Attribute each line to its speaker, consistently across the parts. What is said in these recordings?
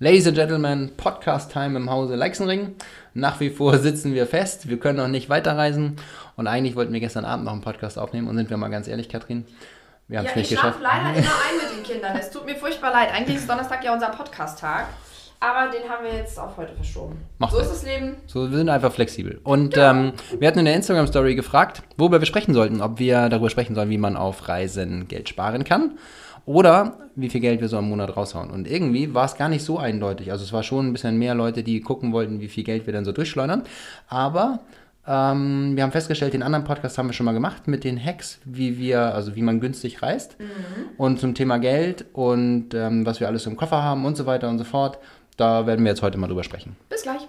Speaker 1: Ladies and Gentlemen, Podcast Time im Hause Leixenring. Nach wie vor sitzen wir fest, wir können noch nicht weiterreisen und eigentlich wollten wir gestern Abend noch einen Podcast aufnehmen und sind wir mal ganz ehrlich, Katrin, wir haben es
Speaker 2: Ja,
Speaker 1: nicht
Speaker 2: ich
Speaker 1: geschafft.
Speaker 2: schlafe leider immer ein mit den Kindern. Es tut mir furchtbar leid. Eigentlich ist Donnerstag ja unser Podcast-Tag. Aber den haben wir jetzt auf heute verschoben.
Speaker 1: Macht
Speaker 2: so
Speaker 1: nichts.
Speaker 2: ist das Leben.
Speaker 1: So, wir sind einfach flexibel. Und ähm, wir hatten in der Instagram-Story gefragt, worüber wir sprechen sollten. Ob wir darüber sprechen sollen, wie man auf Reisen Geld sparen kann oder wie viel Geld wir so im Monat raushauen. Und irgendwie war es gar nicht so eindeutig. Also es war schon ein bisschen mehr Leute, die gucken wollten, wie viel Geld wir dann so durchschleudern. Aber ähm, wir haben festgestellt, den anderen Podcast haben wir schon mal gemacht mit den Hacks, wie wir, also wie man günstig reist. Und zum Thema Geld und ähm, was wir alles im Koffer haben und so weiter und so fort. Da werden wir jetzt heute mal drüber sprechen.
Speaker 2: Bis gleich.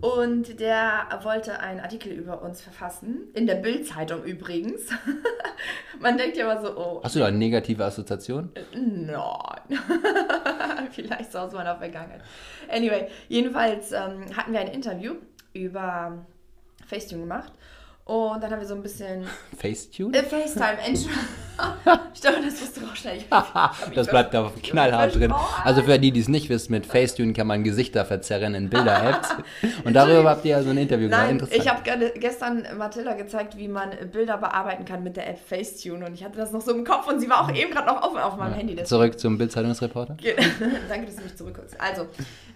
Speaker 2: und der wollte einen Artikel über uns verfassen, in der Bild-Zeitung übrigens. Man denkt ja immer so, oh,
Speaker 1: Hast du da eine negative Assoziation?
Speaker 2: Nein. Vielleicht so aus meiner Vergangenheit. Anyway, jedenfalls ähm, hatten wir ein Interview über Facetune gemacht. Und dann haben wir so ein bisschen.
Speaker 1: Facetune?
Speaker 2: Äh, FaceTime, Entschuldigung. Ich dachte, das wusste du auch schnell.
Speaker 1: das bleibt da knallhart drin. Also für die, die es nicht wissen, mit Facetune kann man Gesichter verzerren in Bilder-Apps. Und darüber habt ihr ja so ein Interview gemacht.
Speaker 2: Nein,
Speaker 1: Interessant.
Speaker 2: ich habe gestern Mathilda gezeigt, wie man Bilder bearbeiten kann mit der App Facetune. Und ich hatte das noch so im Kopf und sie war auch eben gerade noch offen auf meinem Handy. deswegen-
Speaker 1: Zurück zum Bildzeitungsreporter.
Speaker 2: Danke, dass du mich zurückholst. Also,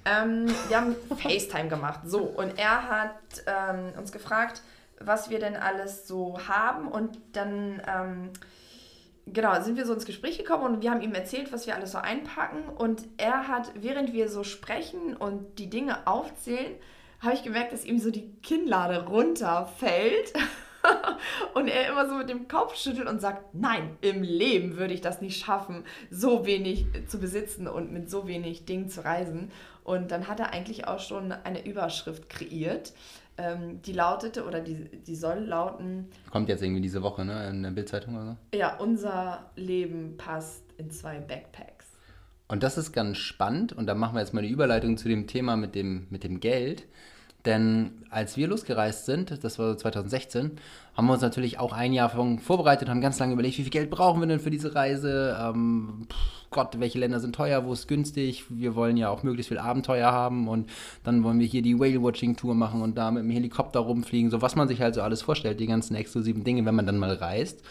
Speaker 2: ähm, wir haben FaceTime gemacht. So, und er hat ähm, uns gefragt, was wir denn alles so haben. Und dann, ähm, genau, sind wir so ins Gespräch gekommen und wir haben ihm erzählt, was wir alles so einpacken. Und er hat, während wir so sprechen und die Dinge aufzählen, habe ich gemerkt, dass ihm so die Kinnlade runterfällt. Und er immer so mit dem Kopf schüttelt und sagt, nein, im Leben würde ich das nicht schaffen, so wenig zu besitzen und mit so wenig Dingen zu reisen. Und dann hat er eigentlich auch schon eine Überschrift kreiert, ähm, die lautete, oder die, die soll lauten,
Speaker 1: Kommt jetzt irgendwie diese Woche, ne? In der Bildzeitung oder so.
Speaker 2: ja, unser Leben passt in zwei Backpacks.
Speaker 1: Und das ist ganz spannend. Und da machen wir jetzt mal die Überleitung zu dem Thema mit dem, mit dem Geld. Denn als wir losgereist sind, das war so 2016, haben wir uns natürlich auch ein Jahr vorbereitet, haben ganz lange überlegt, wie viel Geld brauchen wir denn für diese Reise? Ähm, Gott, welche Länder sind teuer, wo ist günstig? Wir wollen ja auch möglichst viel Abenteuer haben und dann wollen wir hier die Whale-Watching-Tour machen und da mit dem Helikopter rumfliegen, so was man sich halt so alles vorstellt, die ganzen exklusiven Dinge, wenn man dann mal reist.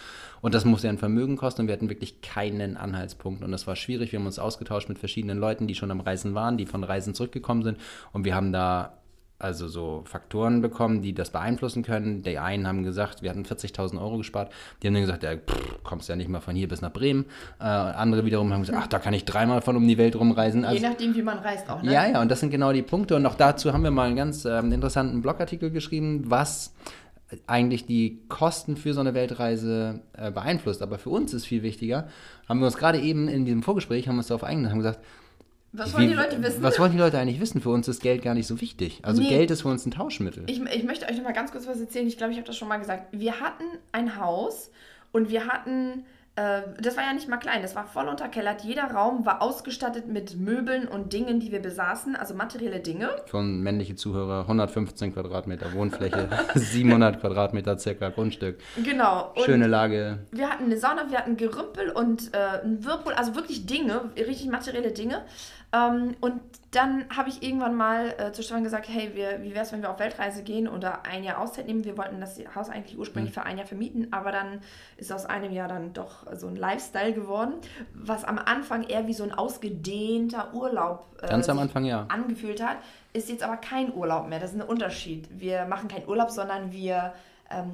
Speaker 1: Und das muss ja ein Vermögen kosten und wir hatten wirklich keinen Anhaltspunkt. Und das war schwierig. Wir haben uns ausgetauscht mit verschiedenen Leuten, die schon am Reisen waren, die von Reisen zurückgekommen sind. Und wir haben da also so Faktoren bekommen, die das beeinflussen können. Die einen haben gesagt, wir hatten 40.000 Euro gespart. Die haben dann gesagt, ja, pff, kommst ja nicht mal von hier bis nach Bremen. Äh, andere wiederum haben gesagt, ach, da kann ich dreimal von um die Welt rumreisen. Also,
Speaker 2: Je nachdem, wie man reist auch, ne?
Speaker 1: ja, ja, und das sind genau die Punkte. Und auch dazu haben wir mal einen ganz ähm, interessanten Blogartikel geschrieben, was eigentlich die Kosten für so eine Weltreise äh, beeinflusst. Aber für uns ist viel wichtiger, haben wir uns gerade eben in diesem Vorgespräch, haben wir uns darauf eingegangen, haben gesagt,
Speaker 2: Was wollen
Speaker 1: wie-
Speaker 2: die Leute wissen?
Speaker 1: Was wollen die Leute eigentlich wissen? Für uns ist Geld gar nicht so wichtig. Also
Speaker 2: Nee.
Speaker 1: Geld ist für uns ein Tauschmittel.
Speaker 2: Ich, ich möchte euch noch mal ganz kurz was erzählen. Ich glaube, ich habe das schon mal gesagt. Wir hatten ein Haus und wir hatten, äh, das war ja nicht mal klein, das war voll unterkellert. Jeder Raum war ausgestattet mit Möbeln und Dingen, die wir besaßen, also materielle Dinge.
Speaker 1: Für männliche Zuhörer 115 Quadratmeter Wohnfläche, 700 Quadratmeter circa Grundstück.
Speaker 2: Genau. Und
Speaker 1: Schöne Lage.
Speaker 2: wir hatten eine Sauna, wir hatten Gerümpel und äh, ein Whirlpool, also wirklich Dinge, richtig materielle Dinge. Ähm, und dann habe ich irgendwann mal äh, zu Stefan gesagt, hey, wir, wie wäre es, wenn wir auf Weltreise gehen oder ein Jahr Auszeit nehmen? Wir wollten das Haus eigentlich ursprünglich für ein Jahr vermieten, aber dann ist aus einem Jahr dann doch so ein Lifestyle geworden, was am Anfang eher wie so ein ausgedehnter Urlaub äh,
Speaker 1: Ganz am Anfang ja.
Speaker 2: angefühlt hat, ist jetzt aber kein Urlaub mehr. Das ist ein Unterschied. Wir machen keinen Urlaub, sondern wir,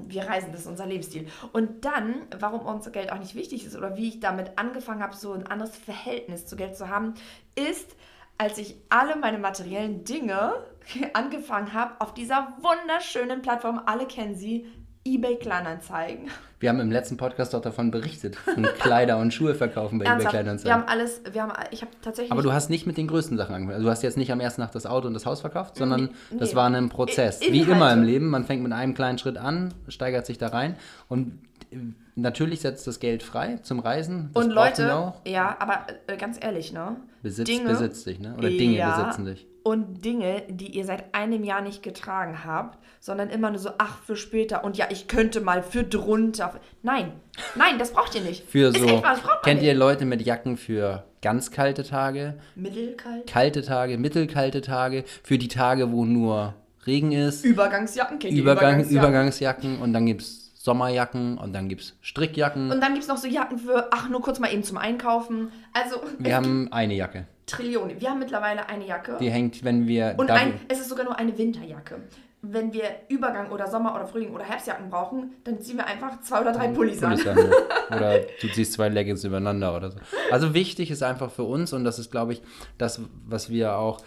Speaker 2: wir reisen. Das ist unser Lebensstil. Und dann, warum uns Geld auch nicht wichtig ist oder wie ich damit angefangen habe, so ein anderes Verhältnis zu Geld zu haben, ist, als ich alle meine materiellen Dinge angefangen habe, auf dieser wunderschönen Plattform, alle kennen sie, eBay Kleinanzeigen.
Speaker 1: Wir haben im letzten Podcast auch davon berichtet, von Kleider und Schuhe verkaufen bei eBay
Speaker 2: Ernsthaft,
Speaker 1: Kleinanzeigen.
Speaker 2: wir haben alles, wir haben, ich habe tatsächlich.
Speaker 1: Aber du hast nicht mit den größten Sachen angefangen. Also du hast jetzt nicht am ersten Tag das Auto und das Haus verkauft, sondern
Speaker 2: Nee.
Speaker 1: das war ein Prozess.
Speaker 2: I-
Speaker 1: Wie
Speaker 2: Inhalte.
Speaker 1: immer im Leben. Man fängt mit einem kleinen Schritt an, steigert sich da rein und äh, natürlich setzt das Geld frei zum Reisen. Das
Speaker 2: und Leute, ja, aber äh, ganz ehrlich, ne?
Speaker 1: Besitz
Speaker 2: Dinge-
Speaker 1: besitzt dich, ne? Oder Dinge
Speaker 2: Ja.
Speaker 1: besitzen dich.
Speaker 2: Und Dinge, die ihr seit einem Jahr nicht getragen habt, sondern immer nur so, ach, für später und ja, ich könnte mal für drunter. Nein, nein, das braucht ihr nicht.
Speaker 1: Für
Speaker 2: Ist
Speaker 1: so,
Speaker 2: echt,
Speaker 1: kennt
Speaker 2: nicht.
Speaker 1: ihr Leute mit Jacken für ganz kalte Tage,
Speaker 2: Mittelkalt?
Speaker 1: kalte Tage, mittelkalte Tage, für die Tage, wo nur Regen ist,
Speaker 2: Übergangsjacken, kennt ihr
Speaker 1: Übergang,
Speaker 2: Übergangsjacken?
Speaker 1: Übergangsjacken und dann gibt es Sommerjacken und dann gibt es Strickjacken.
Speaker 2: Und dann gibt es noch so Jacken für, ach, nur kurz mal eben zum Einkaufen. Also,
Speaker 1: Wir haben eine Jacke.
Speaker 2: Trillionen. Wir haben mittlerweile eine Jacke.
Speaker 1: Die hängt, wenn wir.
Speaker 2: Und ein, es ist sogar nur eine Winterjacke. Wenn wir Übergang oder Sommer oder Frühling oder Herbstjacken brauchen, dann ziehen wir einfach zwei oder drei Pullis an.
Speaker 1: Pullis an, ja. Oder du ziehst zwei Leggings übereinander oder so. Also wichtig ist einfach für uns, und das ist, glaube ich, das, was wir auch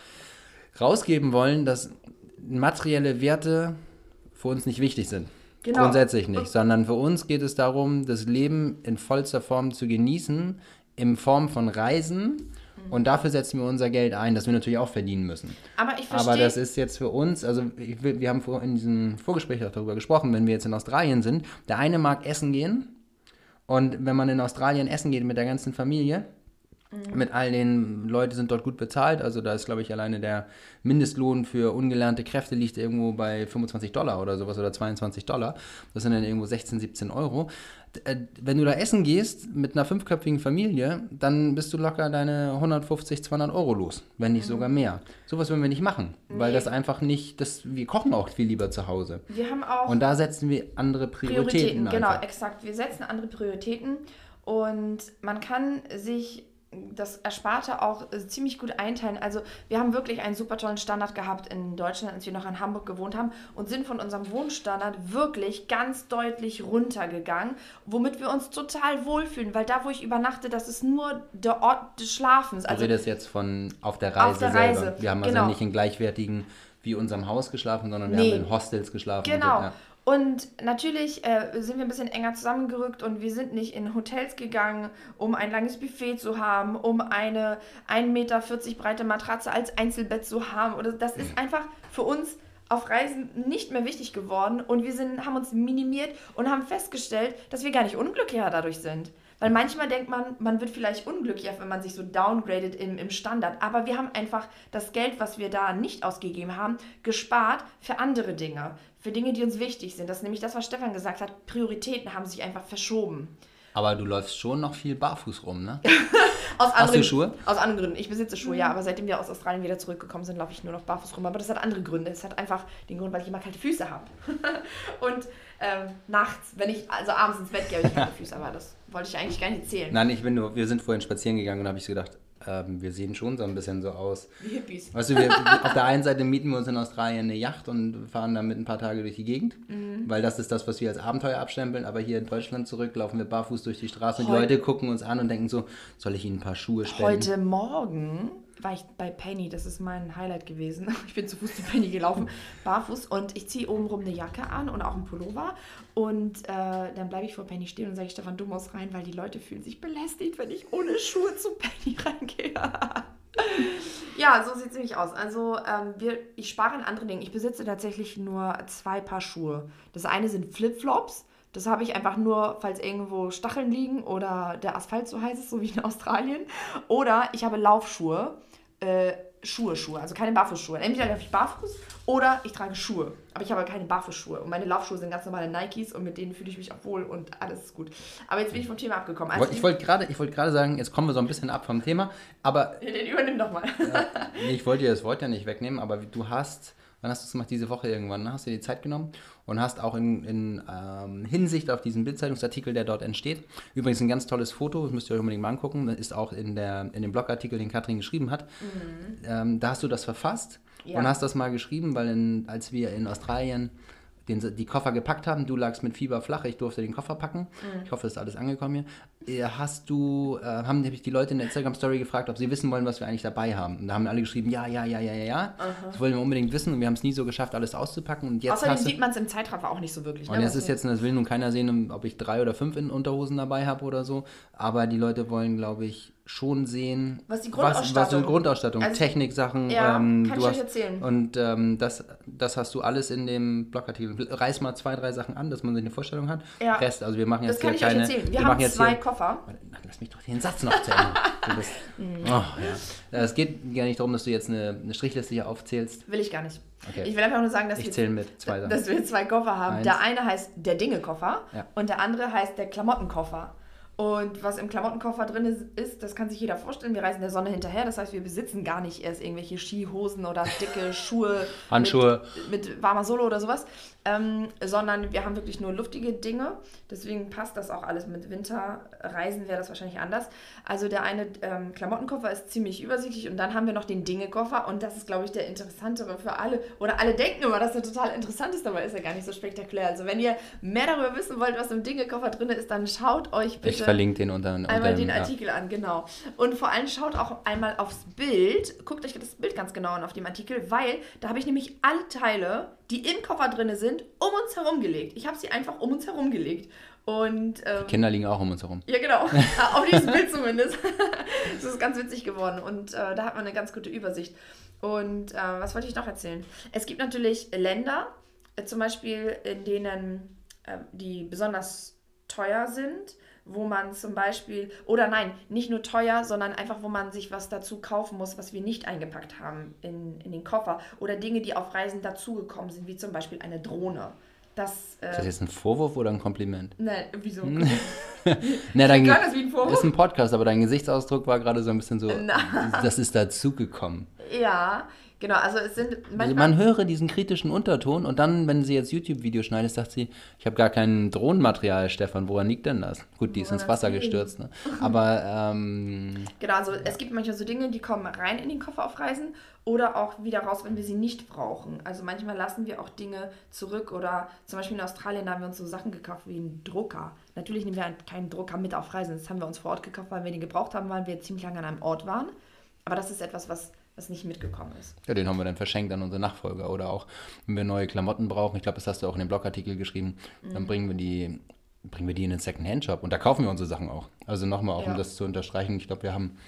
Speaker 1: rausgeben wollen, dass materielle Werte für uns nicht wichtig sind.
Speaker 2: Genau.
Speaker 1: Grundsätzlich nicht, sondern für uns geht es darum, das Leben in vollster Form zu genießen, in Form von Reisen. Und dafür setzen wir unser Geld ein, das wir natürlich auch verdienen müssen.
Speaker 2: Aber ich verstehe.
Speaker 1: Aber das ist jetzt für uns, also will, wir haben vor, in diesem Vorgespräch auch darüber gesprochen, wenn wir jetzt in Australien sind, der eine mag essen gehen und wenn man in Australien essen geht mit der ganzen Familie, mit all den Leute sind dort gut bezahlt, also da ist glaube ich alleine der Mindestlohn für ungelernte Kräfte liegt irgendwo bei 25 Dollar oder sowas oder 22 Dollar, das sind dann irgendwo 16, 17 Euro. Äh, Wenn du da essen gehst mit einer fünfköpfigen Familie, dann bist du locker deine 150, 200 Euro los, wenn nicht sogar mehr. Sowas würden wir nicht machen, weil
Speaker 2: Nee.
Speaker 1: das einfach nicht, das, wir kochen auch viel lieber zu Hause.
Speaker 2: wir haben auch
Speaker 1: Und da setzen wir andere Prioritäten,
Speaker 2: Prioritäten, genau, exakt. Wir setzen andere Prioritäten und man kann sich das Ersparte auch äh, ziemlich gut einteilen. Also wir haben wirklich einen super tollen Standard gehabt in Deutschland, als wir noch in Hamburg gewohnt haben und sind von unserem Wohnstandard wirklich ganz deutlich runtergegangen, womit wir uns total wohlfühlen, weil da, wo ich übernachte, das ist nur der Ort des Schlafens.
Speaker 1: Du
Speaker 2: Also
Speaker 1: redest jetzt von auf der Reise
Speaker 2: Auf der
Speaker 1: selber.
Speaker 2: Reise,
Speaker 1: Wir haben also
Speaker 2: genau.
Speaker 1: nicht in gleichwertigen wie unserem Haus geschlafen, sondern wir
Speaker 2: Nee.
Speaker 1: haben in Hostels geschlafen.
Speaker 2: Genau.
Speaker 1: Und, ja.
Speaker 2: Und natürlich äh, sind wir ein bisschen enger zusammengerückt und wir sind nicht in Hotels gegangen, um ein langes Buffet zu haben, um eine 1,40 Meter breite Matratze als Einzelbett zu haben. Oder das ist einfach für uns auf Reisen nicht mehr wichtig geworden und wir sind, haben uns minimiert und haben festgestellt, dass wir gar nicht unglücklicher dadurch sind. Weil manchmal denkt man, man wird vielleicht unglücklicher, wenn man sich so downgradet im, im Standard. Aber wir haben einfach das Geld, was wir da nicht ausgegeben haben, gespart für andere Dinge. Für Dinge, die uns wichtig sind. Das ist nämlich das, was Stefan gesagt hat. Prioritäten haben sich einfach verschoben.
Speaker 1: Aber du läufst schon noch viel barfuß rum, ne?
Speaker 2: Aus
Speaker 1: Hast du
Speaker 2: anderen,
Speaker 1: Schuhe?
Speaker 2: Aus anderen Gründen. Ich besitze Schuhe, ja, aber seitdem wir aus Australien wieder zurückgekommen sind, laufe ich nur noch barfuß rum. Aber das hat andere Gründe. Es hat einfach den Grund, weil ich immer kalte Füße habe. Und ähm, nachts, wenn ich also abends ins Bett gehe, habe ich kalte Füße. Aber das wollte ich eigentlich gar nicht erzählen.
Speaker 1: Nein, ich bin nur, wir sind vorhin spazieren gegangen und habe ich so gedacht, ähm, wir sehen schon so ein bisschen so aus.
Speaker 2: Wie Hippies.
Speaker 1: Weißt du, wir, auf der einen Seite mieten wir uns in Australien eine Yacht und fahren damit ein paar Tage durch die Gegend,
Speaker 2: Mhm.
Speaker 1: weil das ist das, was wir als Abenteuer abstempeln. Aber hier in Deutschland zurück laufen wir barfuß durch die Straße und die
Speaker 2: Heu-
Speaker 1: Leute gucken uns an und denken so, soll ich ihnen ein paar Schuhe spenden?
Speaker 2: Heute Morgen war ich bei Penny, das ist mein Highlight gewesen. Ich bin zu Fuß zu Penny gelaufen, barfuß und ich ziehe obenrum eine Jacke an und auch einen Pullover und äh, dann bleibe ich vor Penny stehen und sage, Stefan, du musst rein, weil die Leute fühlen sich belästigt, wenn ich ohne Schuhe zu Penny reingehe. ja, so sieht es nämlich aus. Also ähm, wir, ich spare in anderen Dingen. Ich besitze tatsächlich nur zwei Paar Schuhe. Das eine sind Flipflops. Das habe ich einfach nur, falls irgendwo Stacheln liegen oder der Asphalt so heiß ist, so wie in Australien. Oder ich habe Laufschuhe, äh, Schuhe, Schuhe, also keine Barfußschuhe. Entweder laufe ich barfuß oder ich trage Schuhe. Aber ich habe keine Barfußschuhe. Und meine Laufschuhe sind ganz normale Nikes und mit denen fühle ich mich auch wohl und alles ist gut. Aber jetzt bin ich vom Thema abgekommen. Also
Speaker 1: Ich wollte gerade gerade sagen, jetzt kommen wir so ein bisschen ab vom Thema, aber
Speaker 2: den übernimm doch mal.
Speaker 1: Nee, ich wollte dir das Wort ja nicht wegnehmen, aber du hast, wann hast du es gemacht? Diese Woche irgendwann, ne? hast du dir die Zeit genommen und hast auch in, in ähm, Hinsicht auf diesen Bildzeitungsartikel, der dort entsteht, übrigens ein ganz tolles Foto, das müsst ihr euch unbedingt mal angucken, das ist auch in, der, in dem Blogartikel, den Katrin geschrieben hat, ähm, da hast du das verfasst
Speaker 2: Ja.
Speaker 1: und hast das mal geschrieben, weil in, als wir in Australien den, die Koffer gepackt haben, du lagst mit Fieber flach, ich durfte den Koffer packen, ich hoffe, es ist alles angekommen hier, hast du, äh, haben nämlich die Leute in der Instagram-Story gefragt, ob sie wissen wollen, was wir eigentlich dabei haben. Und da haben alle geschrieben, ja, ja, ja, ja, ja, ja. Das wollen wir unbedingt wissen und wir haben es nie so geschafft, alles auszupacken. Und jetzt
Speaker 2: Außerdem sieht man es im Zeitraffer auch nicht so wirklich.
Speaker 1: und
Speaker 2: ne,
Speaker 1: jetzt
Speaker 2: was
Speaker 1: ist
Speaker 2: wir-
Speaker 1: jetzt, das will nun keiner sehen, ob ich drei oder fünf in Unterhosen dabei habe oder so. Aber die Leute wollen, glaube ich, schon sehen,
Speaker 2: Was die
Speaker 1: was, was
Speaker 2: Grundausstattung-
Speaker 1: die Grundausstattung,
Speaker 2: Also-
Speaker 1: Techniksachen.
Speaker 2: Ja,
Speaker 1: ähm,
Speaker 2: kann
Speaker 1: du
Speaker 2: ich euch
Speaker 1: hast,
Speaker 2: erzählen.
Speaker 1: Und ähm, das, das hast du alles in dem Blogartikel. Reiß mal zwei, drei Sachen an, dass man sich eine Vorstellung hat.
Speaker 2: Ja.
Speaker 1: Rest, also wir machen
Speaker 2: Das
Speaker 1: jetzt
Speaker 2: kann
Speaker 1: hier
Speaker 2: ich euch
Speaker 1: keine.
Speaker 2: erzählen. Wir,
Speaker 1: machen
Speaker 2: haben
Speaker 1: jetzt
Speaker 2: zwei
Speaker 1: hier,
Speaker 2: Koffer.
Speaker 1: Lass mich doch den Satz noch zu Ende. Bist, oh, ja. Es geht gar nicht darum, dass du jetzt eine, eine Strichliste hier aufzählst.
Speaker 2: Will ich gar nicht.
Speaker 1: Okay.
Speaker 2: Ich will einfach nur sagen, dass
Speaker 1: Ich
Speaker 2: wir,
Speaker 1: mit zwei
Speaker 2: dass wir zwei Koffer haben.
Speaker 1: Eins.
Speaker 2: Der eine heißt der Dinge-Koffer
Speaker 1: Ja.
Speaker 2: und der andere heißt der Klamottenkoffer. Und was im Klamottenkoffer drin ist, ist, das kann sich jeder vorstellen, wir reisen der Sonne hinterher. Das heißt, wir besitzen gar nicht erst irgendwelche Skihosen oder dicke Schuhe.
Speaker 1: Handschuhe.
Speaker 2: Mit, mit warmer Sohle oder sowas. Ähm, sondern wir haben wirklich nur luftige Dinge. Deswegen passt das auch alles. Mit Winterreisen wäre das wahrscheinlich anders. Also der eine ähm, Klamottenkoffer ist ziemlich übersichtlich und dann haben wir noch den Dinge-Koffer und das ist, glaube ich, der interessantere für alle. Oder alle denken immer, dass der total interessant ist, aber ist er gar nicht so spektakulär. Also wenn ihr mehr darüber wissen wollt, was im Dinge-Koffer drin ist, dann schaut euch bitte
Speaker 1: Ich verlinke den unter, unter
Speaker 2: einmal den
Speaker 1: ja.
Speaker 2: Artikel an, genau. Und vor allem schaut auch einmal aufs Bild, guckt euch das Bild ganz genau an auf dem Artikel, weil da habe ich nämlich alle Teile, die im Koffer drin sind, um uns herum gelegt. Ich habe sie einfach um uns herum gelegt. Und ähm,
Speaker 1: Kinder liegen auch um uns herum.
Speaker 2: ja, genau. Ah, Auf dieses Bild zumindest. das ist ganz witzig geworden. Und äh, da hat man eine ganz gute Übersicht. Und äh, was wollte ich noch erzählen? Es gibt natürlich Länder, äh, zum Beispiel, in denen äh, die besonders teuer sind, wo man zum Beispiel, oder nein, nicht nur teuer, sondern einfach, wo man sich was dazu kaufen muss, was wir nicht eingepackt haben in, in den Koffer. Oder Dinge, die auf Reisen dazugekommen sind, wie zum Beispiel eine Drohne. Das,
Speaker 1: Ist das
Speaker 2: äh,
Speaker 1: jetzt ein Vorwurf oder ein Kompliment?
Speaker 2: nein, wieso?
Speaker 1: Na, dein,
Speaker 2: das wie ein Vorwurf?
Speaker 1: ist ein Podcast, aber dein Gesichtsausdruck war gerade so ein bisschen so,
Speaker 2: Na.
Speaker 1: das ist dazugekommen.
Speaker 2: Ja, genau. Also es sind
Speaker 1: Also
Speaker 2: manchmal.
Speaker 1: man höre diesen kritischen Unterton und dann, wenn sie jetzt YouTube-Video schneidet, sagt sie, ich habe gar kein Drohnenmaterial, Stefan, woran liegt denn das? Gut, die ist ins Wasser gestürzt, ne? Aber, ähm,
Speaker 2: Genau, also es gibt manchmal so Dinge, die kommen rein in den Koffer auf Reisen oder auch wieder raus, wenn wir sie nicht brauchen. Also manchmal lassen wir auch Dinge zurück oder zum Beispiel in Australien haben wir uns so Sachen gekauft wie einen Drucker. Natürlich nehmen wir keinen Drucker mit auf Reisen. Das haben wir uns vor Ort gekauft, weil wir den gebraucht haben, weil wir ziemlich lange an einem Ort waren. Aber das ist etwas, was, was nicht mitgekommen ist.
Speaker 1: ja, den haben wir dann verschenkt an unsere Nachfolger. Oder auch, wenn wir neue Klamotten brauchen, ich glaube, das hast du auch in dem Blogartikel geschrieben,
Speaker 2: Mhm.
Speaker 1: dann bringen wir die bringen wir die in den Second-Hand-Shop und da kaufen wir unsere Sachen auch. Also nochmal, auch um
Speaker 2: Ja.
Speaker 1: das zu unterstreichen, ich glaube, wir haben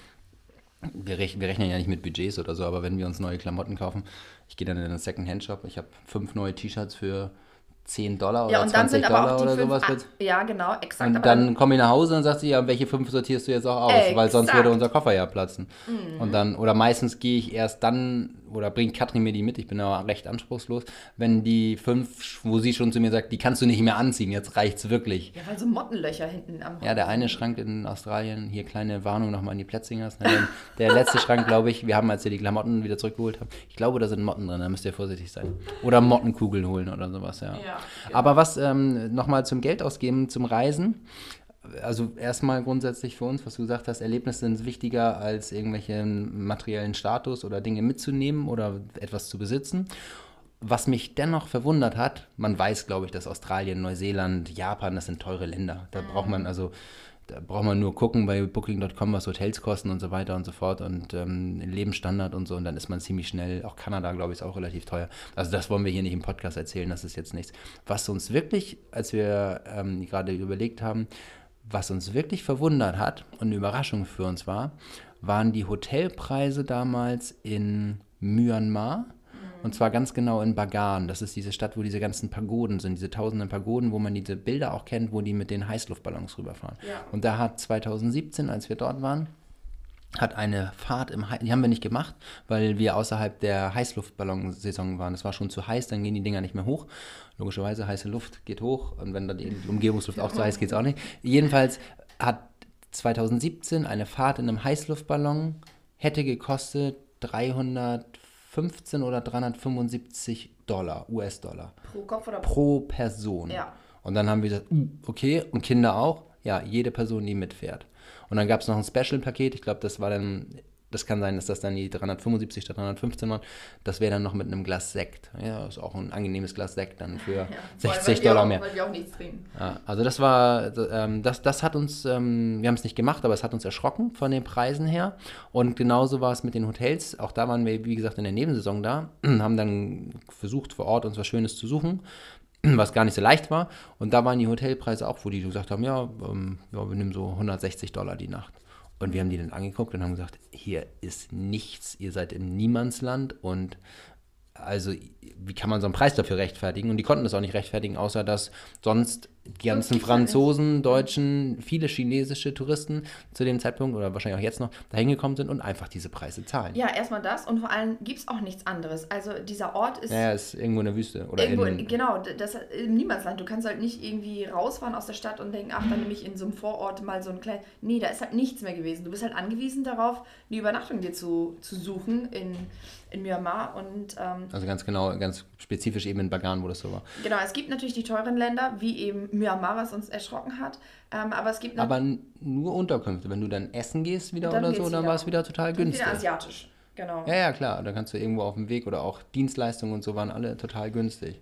Speaker 1: wir rechnen, wir rechnen ja nicht mit Budgets oder so, aber wenn wir uns neue Klamotten kaufen, ich gehe dann in den Second-Hand-Shop, ich habe fünf neue T-Shirts für 10 Dollar
Speaker 2: Ja,
Speaker 1: oder
Speaker 2: und dann
Speaker 1: 20
Speaker 2: sind aber
Speaker 1: Dollar oder
Speaker 2: fünf.
Speaker 1: sowas. Wird.
Speaker 2: ja, genau, exakt.
Speaker 1: Und
Speaker 2: aber
Speaker 1: dann komme ich nach Hause und sagt sie, ja, welche fünf sortierst du jetzt auch aus, weil sonst
Speaker 2: Exakt.
Speaker 1: würde unser Koffer ja platzen.
Speaker 2: Mhm.
Speaker 1: Und dann, oder meistens gehe ich erst dann, oder bringt Katrin mir die mit, ich bin aber recht anspruchslos, wenn die fünf, wo sie schon zu mir sagt, die kannst du nicht mehr anziehen, jetzt reicht's wirklich.
Speaker 2: Ja, weil so Mottenlöcher hinten am
Speaker 1: Ja, der eine Schrank in Australien, hier kleine Warnung nochmal an die Plätzingers. Der letzte Schrank, glaube ich, wir haben, als wir die Klamotten wieder zurückgeholt haben, ich glaube, da sind Motten drin, da müsst ihr vorsichtig sein. Oder Mottenkugeln holen oder sowas, ja.
Speaker 2: Ja,
Speaker 1: Aber was ähm, nochmal zum Geld ausgeben, zum Reisen. Also erstmal grundsätzlich für uns, was du gesagt hast, Erlebnisse sind wichtiger als irgendwelchen materiellen Status oder Dinge mitzunehmen oder etwas zu besitzen. Was mich dennoch verwundert hat, man weiß, glaube ich, dass Australien, Neuseeland, Japan, das sind teure Länder. Da braucht man also, da braucht man nur gucken bei Booking.com, was Hotels kosten und so weiter und so fort und ähm, Lebensstandard und so und dann ist man ziemlich schnell, auch Kanada, glaube ich, ist auch relativ teuer. Also das wollen wir hier nicht im Podcast erzählen, das ist jetzt nichts. Was uns wirklich, als wir ähm, gerade überlegt haben, was uns wirklich verwundert hat und eine Überraschung für uns war, waren die Hotelpreise damals in Myanmar. Und zwar ganz genau in Bagan. Das ist diese Stadt, wo diese ganzen Pagoden sind, diese tausenden Pagoden, wo man diese Bilder auch kennt, wo die mit den Heißluftballons rüberfahren.
Speaker 2: Ja.
Speaker 1: Und da hat 2017, als wir dort waren, hat eine Fahrt im Heiß, die haben wir nicht gemacht, weil wir außerhalb der Heißluftballonsaison waren. Es war schon zu heiß, dann gehen die Dinger nicht mehr hoch. Logischerweise heiße Luft geht hoch und wenn dann die Umgebungsluft auch zu heiß geht, es auch nicht. Jedenfalls hat 2017 eine Fahrt in einem Heißluftballon hätte gekostet 315 oder 375 Dollar, US-Dollar
Speaker 2: pro Kopf oder pro.
Speaker 1: pro Person.
Speaker 2: Ja.
Speaker 1: Und dann haben wir gesagt, "Uh, okay, und Kinder auch? Ja, jede Person, die mitfährt. Und dann gab es noch ein Special-Paket, ich glaube, das war dann das kann sein, dass das dann die 375 statt 315 waren. Das wäre dann noch mit einem Glas Sekt. Ja, ist auch ein angenehmes Glas Sekt dann für ja, 60 Dollar
Speaker 2: auch,
Speaker 1: mehr.
Speaker 2: Weil wir auch nichts trinken.
Speaker 1: Ja, also das war, ähm, das, das hat uns, ähm, wir haben es nicht gemacht, aber es hat uns erschrocken von den Preisen her. Und genauso war es mit den Hotels. Auch da waren wir, wie gesagt, in der Nebensaison da, haben dann versucht, vor Ort uns was Schönes zu suchen was gar nicht so leicht war. Und da waren die Hotelpreise auch, wo die gesagt haben, ja, ähm, ja wir nehmen so 160 Dollar die Nacht. Und wir haben die dann angeguckt und haben gesagt, hier ist nichts, ihr seid im Niemandsland und also wie kann man so einen Preis dafür rechtfertigen? Und die konnten das auch nicht rechtfertigen, außer dass sonst die ganzen Franzosen, Deutschen, viele chinesische Touristen zu dem Zeitpunkt oder wahrscheinlich auch jetzt noch dahin gekommen sind und einfach diese Preise zahlen.
Speaker 2: Ja, erstmal das und vor allem gibt es auch nichts anderes. Also dieser Ort ist.
Speaker 1: Ja, ist irgendwo in der Wüste. Oder
Speaker 2: irgendwo,
Speaker 1: in,
Speaker 2: genau, das im Niemandsland. Du kannst halt nicht irgendwie rausfahren aus der Stadt und denken, ach, dann nehme ich in so einem Vorort mal so ein kleines. Nee, da ist halt nichts mehr gewesen. Du bist halt angewiesen darauf, eine Übernachtung dir zu, zu suchen in, in Myanmar und. Ähm,
Speaker 1: also ganz genau, ganz spezifisch eben in Bagan, wo das so war.
Speaker 2: Genau, es gibt natürlich die teuren Länder, wie eben Myanmar, was uns erschrocken hat. Ähm, aber es gibt
Speaker 1: Aber nur Unterkünfte. Wenn du dann essen gehst wieder oder so, dann war es wieder total günstig. Wieder
Speaker 2: asiatisch, genau.
Speaker 1: Ja, ja, klar. Da kannst du irgendwo auf dem Weg oder auch Dienstleistungen und so waren alle total günstig.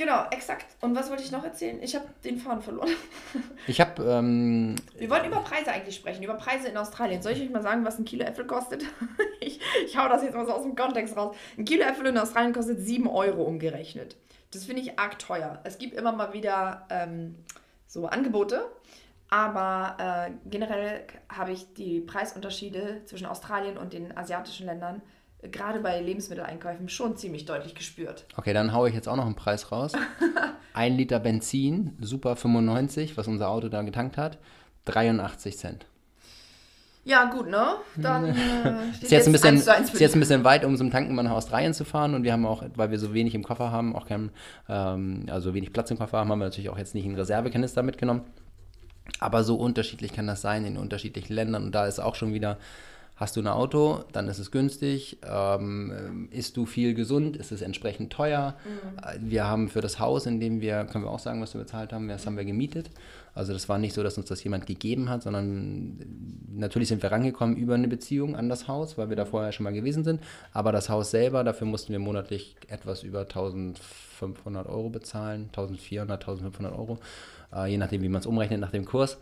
Speaker 2: Genau, exakt. Und was wollte ich noch erzählen? Ich habe den Faden verloren.
Speaker 1: ich habe. Ähm,
Speaker 2: Wir wollten über Preise eigentlich sprechen, über Preise in Australien. Soll ich euch mal sagen, was ein Kilo Äpfel kostet? ich, ich hau das jetzt mal so aus dem Kontext raus. Ein Kilo Äpfel in Australien kostet 7 Euro umgerechnet. Das finde ich arg teuer. Es gibt immer mal wieder ähm, so Angebote, aber äh, generell habe ich die Preisunterschiede zwischen Australien und den asiatischen Ländern äh, gerade bei Lebensmitteleinkäufen schon ziemlich deutlich gespürt.
Speaker 1: Okay, dann haue ich jetzt auch noch einen Preis raus. Ein Liter Benzin, Super 95, was unser Auto da getankt hat, 83 Cent.
Speaker 2: Ja, gut, ne? Dann äh,
Speaker 1: ist, jetzt ein bisschen, ist jetzt ein bisschen weit, um zum Tanken mal nach Australien zu fahren. Und wir haben auch, weil wir so wenig im Koffer haben, auch kein, ähm, also wenig Platz im Koffer haben, haben wir natürlich auch jetzt nicht einen Reservekanister mitgenommen. Aber so unterschiedlich kann das sein in unterschiedlichen Ländern. Und da ist auch schon wieder Hast du ein Auto, dann ist es günstig. Ähm, isst du viel gesund, ist es entsprechend teuer. Mhm. Wir haben für das Haus, in dem wir, können wir auch sagen, was wir bezahlt haben, das haben wir gemietet. Also das war nicht so, dass uns das jemand gegeben hat, sondern natürlich sind wir rangekommen über eine Beziehung an das Haus, weil wir da vorher schon mal gewesen sind. Aber das Haus selber, dafür mussten wir monatlich etwas über 1500 Euro bezahlen, 1400, 1500 Euro, äh, je nachdem, wie man es umrechnet nach dem Kurs.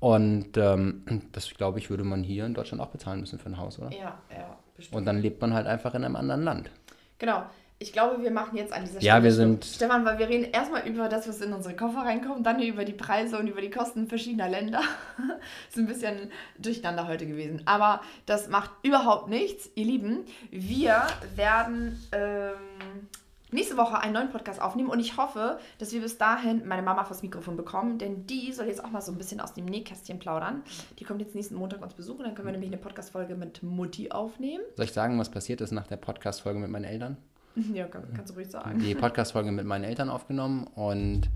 Speaker 1: Und ähm, das, glaube ich, würde man hier in Deutschland auch bezahlen müssen für ein Haus, oder?
Speaker 2: Ja, ja,
Speaker 1: bestimmt. Und dann lebt man halt einfach in einem anderen Land.
Speaker 2: Genau. Ich glaube, wir machen jetzt an dieser
Speaker 1: Stelle. Ja, wir sind.
Speaker 2: Stefan, weil wir reden erstmal über das, was in unsere Koffer reinkommt, dann über die Preise und über die Kosten verschiedener Länder. ist ein bisschen durcheinander heute gewesen. Aber das macht überhaupt nichts, ihr Lieben. Wir werden. Ähm, nächste Woche einen neuen Podcast aufnehmen und ich hoffe, dass wir bis dahin meine Mama fürs Mikrofon bekommen, denn die soll jetzt auch mal so ein bisschen aus dem Nähkästchen plaudern. Die kommt jetzt nächsten Montag uns besuchen, dann können wir nämlich eine Podcast-Folge mit Mutti aufnehmen.
Speaker 1: Soll ich sagen, was passiert ist nach der Podcast-Folge mit meinen Eltern?
Speaker 2: Ja, kann, kannst du ruhig sagen.
Speaker 1: Die Podcast-Folge mit meinen Eltern aufgenommen und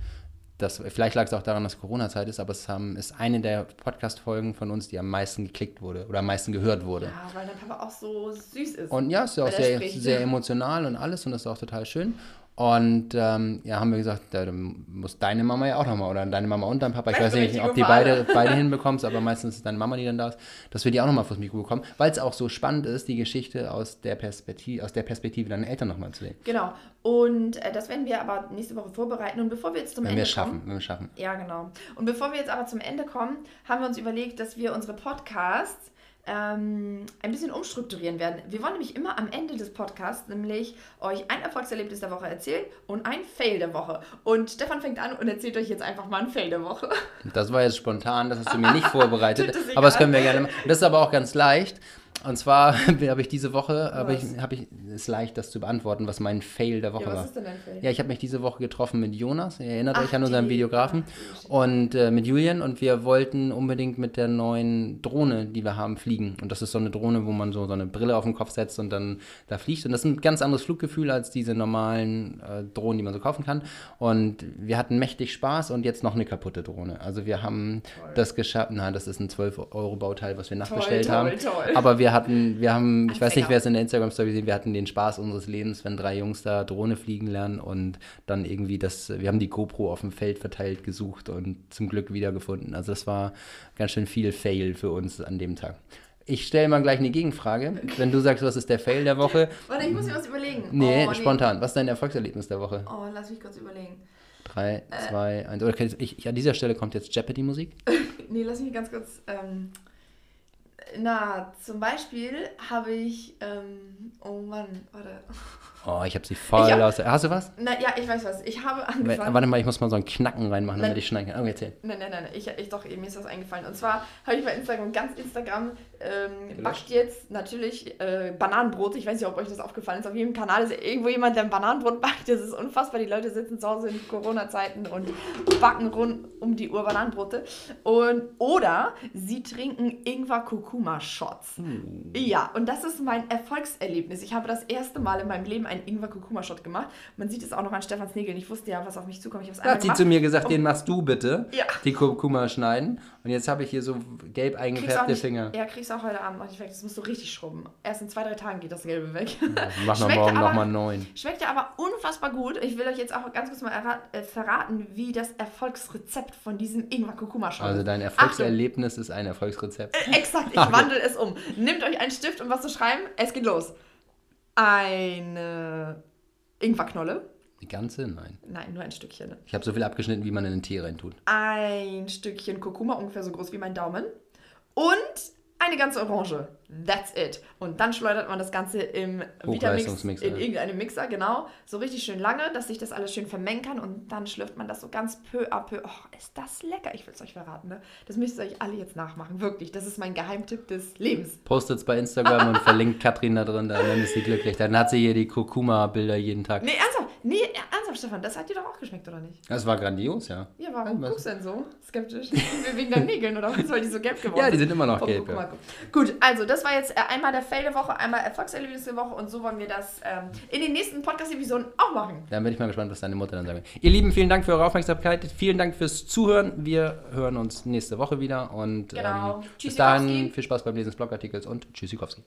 Speaker 1: das, vielleicht lag es auch daran, dass Corona-Zeit ist, aber es haben, ist eine der Podcast-Folgen von uns, die am meisten geklickt wurde oder am meisten gehört wurde.
Speaker 2: Ja, weil dein Papa auch so süß ist.
Speaker 1: Und ja, ist ja auch sehr, sehr emotional und alles und das ist auch total schön. Und ähm, ja, haben wir gesagt, da muss deine Mama ja auch nochmal oder deine Mama und dein Papa. Ich weiß nicht, ob die beide, beide hinbekommst, aber meistens ist deine Mama, die dann da ist, dass wir die auch nochmal fürs Mikro bekommen, weil es auch so spannend ist, die Geschichte aus der Perspektive, aus der Perspektive deiner Eltern nochmal zu sehen.
Speaker 2: Genau. Und äh, das werden wir aber nächste Woche vorbereiten. Und bevor wir jetzt zum
Speaker 1: wenn
Speaker 2: Ende
Speaker 1: wir schaffen,
Speaker 2: kommen.
Speaker 1: Wenn wir schaffen.
Speaker 2: Ja, genau. Und bevor wir jetzt aber zum Ende kommen, haben wir uns überlegt, dass wir unsere Podcasts ähm, ein bisschen umstrukturieren werden. Wir wollen nämlich immer am Ende des Podcasts nämlich euch ein Erfolgserlebnis der Woche erzählen und ein Fail der Woche. Und Stefan fängt an und erzählt euch jetzt einfach mal ein Fail der Woche.
Speaker 1: Das war jetzt spontan, das hast du mir nicht vorbereitet, aber das können wir gerne machen. Das ist aber auch ganz leicht. Und zwar habe ich diese Woche, habe ich, hab ich, ist leicht, das zu beantworten, was mein Fail der Woche ja, was war. Ist denn dein Fail? Ja, ich habe mich diese Woche getroffen mit Jonas, ihr erinnert Ach, euch an unseren die. Videografen, Ach, und äh, mit Julian und wir wollten unbedingt mit der neuen Drohne, die wir haben, fliegen. Und das ist so eine Drohne, wo man so, so eine Brille auf den Kopf setzt und dann da fliegt. Und das ist ein ganz anderes Fluggefühl als diese normalen äh, Drohnen, die man so kaufen kann. Und wir hatten mächtig Spaß und jetzt noch eine kaputte Drohne. Also wir haben toll. das geschafft, nein, das ist ein 12-Euro-Bauteil, was wir nachbestellt toll, toll, haben. Toll. Aber wir hatten, wir haben, ich weiß nicht, wer es in der Instagram-Story sieht, wir hatten den Spaß unseres Lebens, wenn drei Jungs da Drohne fliegen lernen und dann irgendwie das, wir haben die GoPro auf dem Feld verteilt gesucht und zum Glück wiedergefunden. Also das war ganz schön viel Fail für uns an dem Tag. Ich stelle mal gleich eine Gegenfrage. Wenn du sagst, was ist der Fail der Woche?
Speaker 2: Warte, ich muss mir was überlegen.
Speaker 1: Nee,
Speaker 2: Oh,
Speaker 1: spontan. Was ist dein Erfolgserlebnis der Woche?
Speaker 2: Oh, lass mich kurz überlegen.
Speaker 1: Drei, zwei, eins. Okay, ich, ich, an dieser Stelle kommt jetzt Jeopardy-Musik.
Speaker 2: Nee, lass mich ganz kurz. Ähm, na, zum Beispiel habe ich. Ähm, oh Mann, warte.
Speaker 1: Oh, ich habe sie voll
Speaker 2: hab-
Speaker 1: aus. Hast du was?
Speaker 2: Na ja, ich weiß was. Ich habe angefangen.
Speaker 1: Warte mal, ich muss mal so einen Knacken reinmachen, damit
Speaker 2: Nein.
Speaker 1: ich schneiden kann. Oh, erzähl.
Speaker 2: Nein, nein, nein, nein. Ich, ich doch, mir ist was eingefallen. Und zwar habe ich bei Instagram, ganz Instagram, ähm, backt jetzt natürlich äh, Bananenbrot. Ich weiß nicht, ob euch das aufgefallen ist. Auf jedem Kanal ist irgendwo jemand, der ein Bananenbrot backt. Das ist unfassbar. Die Leute sitzen zu Hause in Corona-Zeiten und backen rund um die Uhr Bananenbrote. Und, oder sie trinken Ingwer-Kurkuma-Shots. Ja, und das ist mein Erfolgserlebnis. Ich habe das erste Mal in meinem Leben einen Ingwer-Kurkuma-Shot gemacht. Man sieht es auch noch an Stefans Nägeln. Ich wusste ja, was auf mich zukommt. Ich
Speaker 1: Da hat sie zu mir gesagt, den machst du bitte.
Speaker 2: Ja.
Speaker 1: Die Kurkuma schneiden. Und jetzt habe ich hier so gelb eingefärbte
Speaker 2: nicht,
Speaker 1: Finger.
Speaker 2: Ja, kriegst auch heute Abend noch nicht weg. Das musst du richtig schrubben. Erst in zwei, drei Tagen geht das Gelbe weg.
Speaker 1: Mach noch morgen nochmal neun.
Speaker 2: Schmeckt ja aber unfassbar gut. Ich will euch jetzt auch ganz kurz mal äh, verraten, wie das Erfolgsrezept von diesem Ingwer-Kurkuma-Shot
Speaker 1: Also
Speaker 2: ist.
Speaker 1: dein Erfolgserlebnis ist ein Erfolgsrezept.
Speaker 2: Achtung, äh, exakt, ich wandle es um. Nehmt euch einen Stift und was zu schreiben. Es geht los. Eine Ingwerknolle.
Speaker 1: Die ganze? Nein.
Speaker 2: Nein, nur ein Stückchen.
Speaker 1: Ich habe so viel abgeschnitten, wie man in den Tee reintut.
Speaker 2: Ein Stückchen Kurkuma, ungefähr so groß wie mein Daumen. Und eine ganze Orange. That's it. Und dann schleudert man das Ganze im Vitamix in irgendeinem Mixer, genau. So richtig schön lange, dass sich das alles schön vermengen kann. Und dann schlürft man das so ganz peu à peu. Oh, ist das lecker. Ich will es euch verraten, ne? Das müsst ihr euch alle jetzt nachmachen. Wirklich. Das ist mein Geheimtipp des Lebens.
Speaker 1: Postet's bei Instagram und verlinkt Katrin da drin, dann ist sie glücklich. Dann hat sie hier die Kurkuma-Bilder jeden Tag.
Speaker 2: Nee, ernsthaft. Nee, ernsthaft, Stefan. Das hat dir doch auch geschmeckt, oder nicht?
Speaker 1: Das war grandios, ja.
Speaker 2: Ja, warum
Speaker 1: Was?
Speaker 2: guckst du denn so skeptisch? Wegen deinen Nägeln oder was? Weil die so gelb geworden
Speaker 1: Ja, die sind immer noch
Speaker 2: Vom
Speaker 1: gelb.
Speaker 2: Kurkuma.
Speaker 1: Ja.
Speaker 2: Gut, also das war jetzt äh, einmal der Fail der Woche, einmal Erfolgserlebnis der Woche und so wollen wir das ähm, in den nächsten Podcast-Episoden auch machen.
Speaker 1: Dann bin ich mal gespannt, was deine Mutter dann sagt. Ihr Lieben, vielen Dank für eure Aufmerksamkeit. Vielen Dank fürs Zuhören. Wir hören uns nächste Woche wieder. Und
Speaker 2: Genau.
Speaker 1: ähm, bis dahin viel Spaß beim Lesen des Blogartikels und Tschüssikowski.